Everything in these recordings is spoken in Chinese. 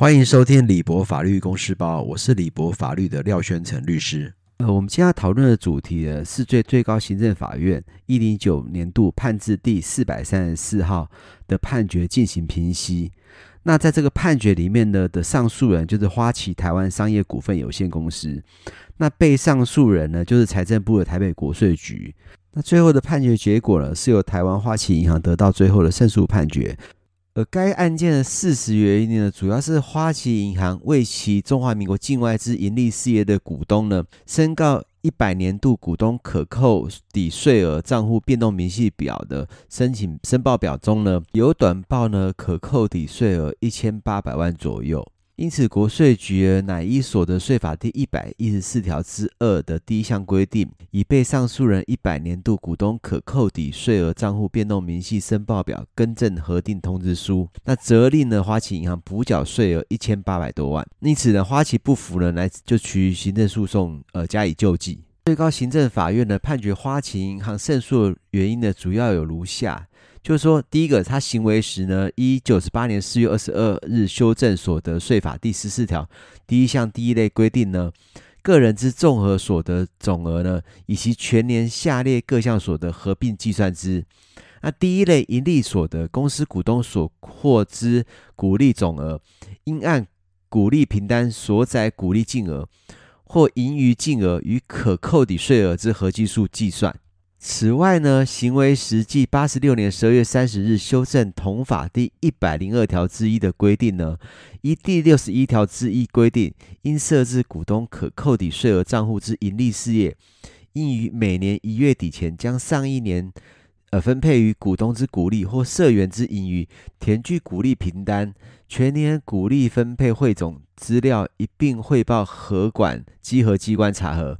欢迎收听李博法律公司包，我是李博法律的廖宣成律师。呃，我们今天要讨论的主题呢，是对最高行政法院一零九年度判字第四百三十四号的判决进行评析。那在这个判决里面呢，的上诉人就是花旗台湾商业股份有限公司，那被上诉人呢就是财政部的台北国税局。那最后的判决结果呢，是由台湾花旗银行得到最后的胜诉判决。而该案件的事实原因呢，主要是花旗银行为其中华民国境外之盈利事业的股东呢，申告一百年度股东可扣抵税额账户变动明细表的申请申报表中呢，有短报呢可扣抵税额一千八百万左右。因此，国税局乃依所得税法第一百一十四条之二的第一项规定，以被上诉人一百年度股东可扣抵税额账户变动明细申报表更正核定通知书，那责令呢花旗银行补缴税额一千八百多万。因此呢，花旗不服呢，来就取行政诉讼，呃，加以救济。最高行政法院呢判决花旗银行胜诉的原因呢，主要有如下。就是说，第一个，他行为时呢，一九十八年四月二十二日修正所得税法第十四条第一项第一类规定呢，个人之综合所得总额呢，以及全年下列各项所得合并计算之。那第一类盈利所得，公司股东所获之股利总额，应按股利凭单所载股利净额或盈余净额与可扣抵税额之合计数计算。此外呢，行为实际八十六年十二月三十日修正同法第一百零二条之一的规定呢，依第六十一条之一规定，应设置股东可扣抵税额账户之盈利事业，应于每年一月底前将上一年呃分配于股东之股利或社员之盈余填具股利凭单，全年股利分配汇总资料一并汇报合管稽核机关查核。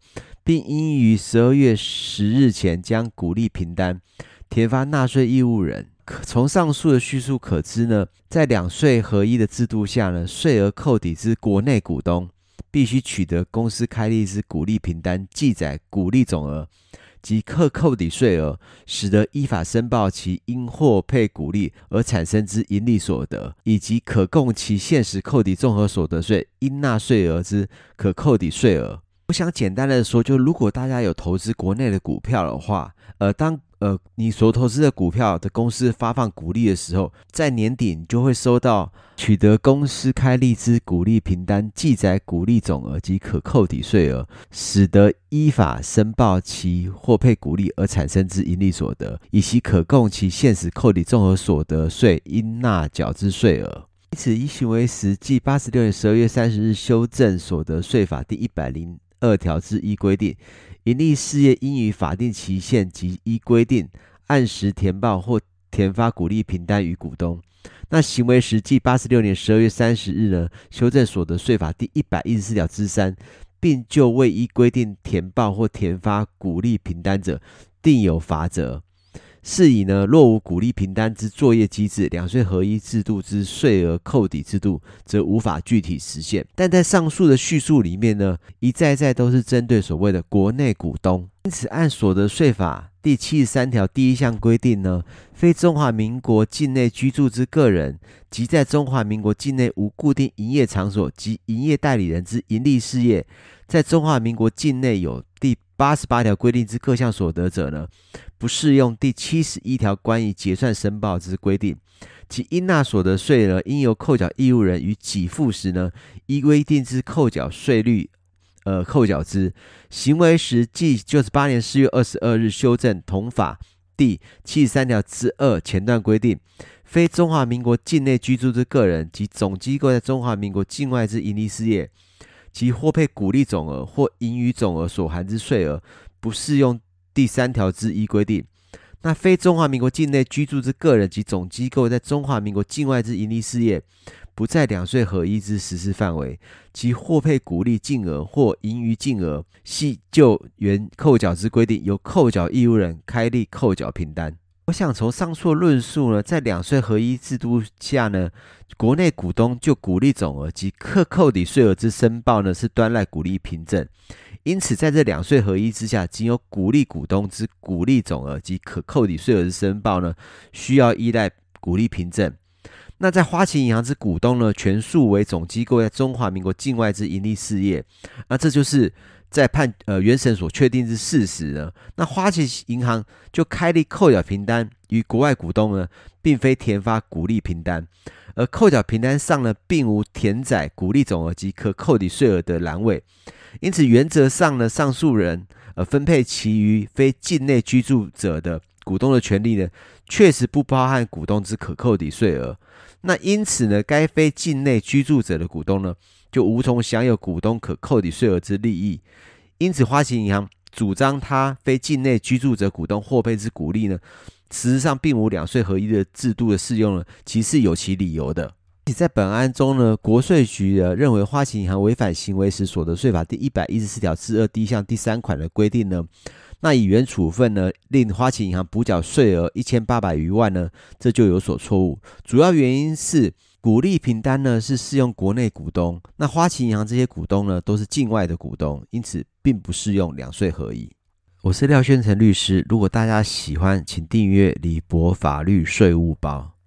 并应于十二月十日前将股利凭单填发纳税义务人。从上述的叙述可知呢，在两税合一的制度下呢，税额扣抵之国内股东必须取得公司开立之股利凭单，记载股利总额及可扣抵税额，使得依法申报其因获配股利而产生之盈利所得，以及可供其现实扣抵综合所得税应纳税额之可扣抵税额。我想简单的说，就如果大家有投资国内的股票的话，呃，当呃你所投资的股票的公司发放股利的时候，在年底你就会收到取得公司开立之股利凭单，记载股利总额及可扣抵税额，使得依法申报其获配股利而产生之盈利所得，以及可供其现实扣抵综合所得税应纳缴之税额。因此，依行为实际八十六年十二月三十日修正所得税法第一百零。二条之一规定，盈利事业应于法定期限及依规定按时填报或填发股利凭单与股东。那行为时继八十六年十二月三十日呢，修正所得税法第一百一十四条之三，并就未依规定填报或填发股利凭单者，定有罚则。是以呢，若无鼓励凭单之作业机制，两税合一制度之税额扣抵制度，则无法具体实现。但在上述的叙述里面呢，一再再都是针对所谓的国内股东。因此，按所得税法第七十三条第一项规定呢，非中华民国境内居住之个人，及在中华民国境内无固定营业场所及营业代理人之盈利事业，在中华民国境内有第八十八条规定之各项所得者呢，不适用第七十一条关于结算申报之规定，其应纳所得税呢，应由扣缴义务人于给付时呢，依规定之扣缴税率，呃，扣缴之。行为时即九十八年四月二十二日修正同法第七十三条之二前段规定，非中华民国境内居住之个人及总机构在中华民国境外之盈利事业。其获配股利总额或盈余总额所含之税额，不适用第三条之一规定。那非中华民国境内居住之个人及总机构在中华民国境外之盈利事业，不在两税合一之实施范围。其获配股利净额或盈余净额，系就原扣缴之规定，由扣缴义务人开立扣缴凭单。我想从上述论述呢，在两税合一制度下呢，国内股东就股利总额及可扣抵税额之申报呢，是端赖股利凭证。因此，在这两税合一之下，仅有股利股东之股利总额及可扣抵税额之申报呢，需要依赖股利凭证。那在花旗银行之股东呢，全数为总机构在中华民国境外之盈利事业，那这就是在判呃原审所确定之事实呢。那花旗银行就开立扣缴凭单与国外股东呢，并非填发股利凭单，而扣缴凭单上呢，并无填载股利总额及可扣抵税额的栏位，因此原则上呢，上诉人呃分配其余非境内居住者的股东的权利呢，确实不包含股东之可扣抵税额。那因此呢，该非境内居住者的股东呢，就无从享有股东可扣抵税额之利益。因此，花旗银行主张他非境内居住者股东获配之股利呢，事实上并无两税合一的制度的适用呢，其是有其理由的。在本案中呢，国税局呃认为花旗银行违反行为时所得税法第一百一十四条之二第一项第三款的规定呢。那以原处分呢，令花旗银行补缴税额一千八百余万呢，这就有所错误。主要原因是股利凭单呢是适用国内股东，那花旗银行这些股东呢都是境外的股东，因此并不适用两税合一。我是廖宣成律师，如果大家喜欢，请订阅李博法律税务包。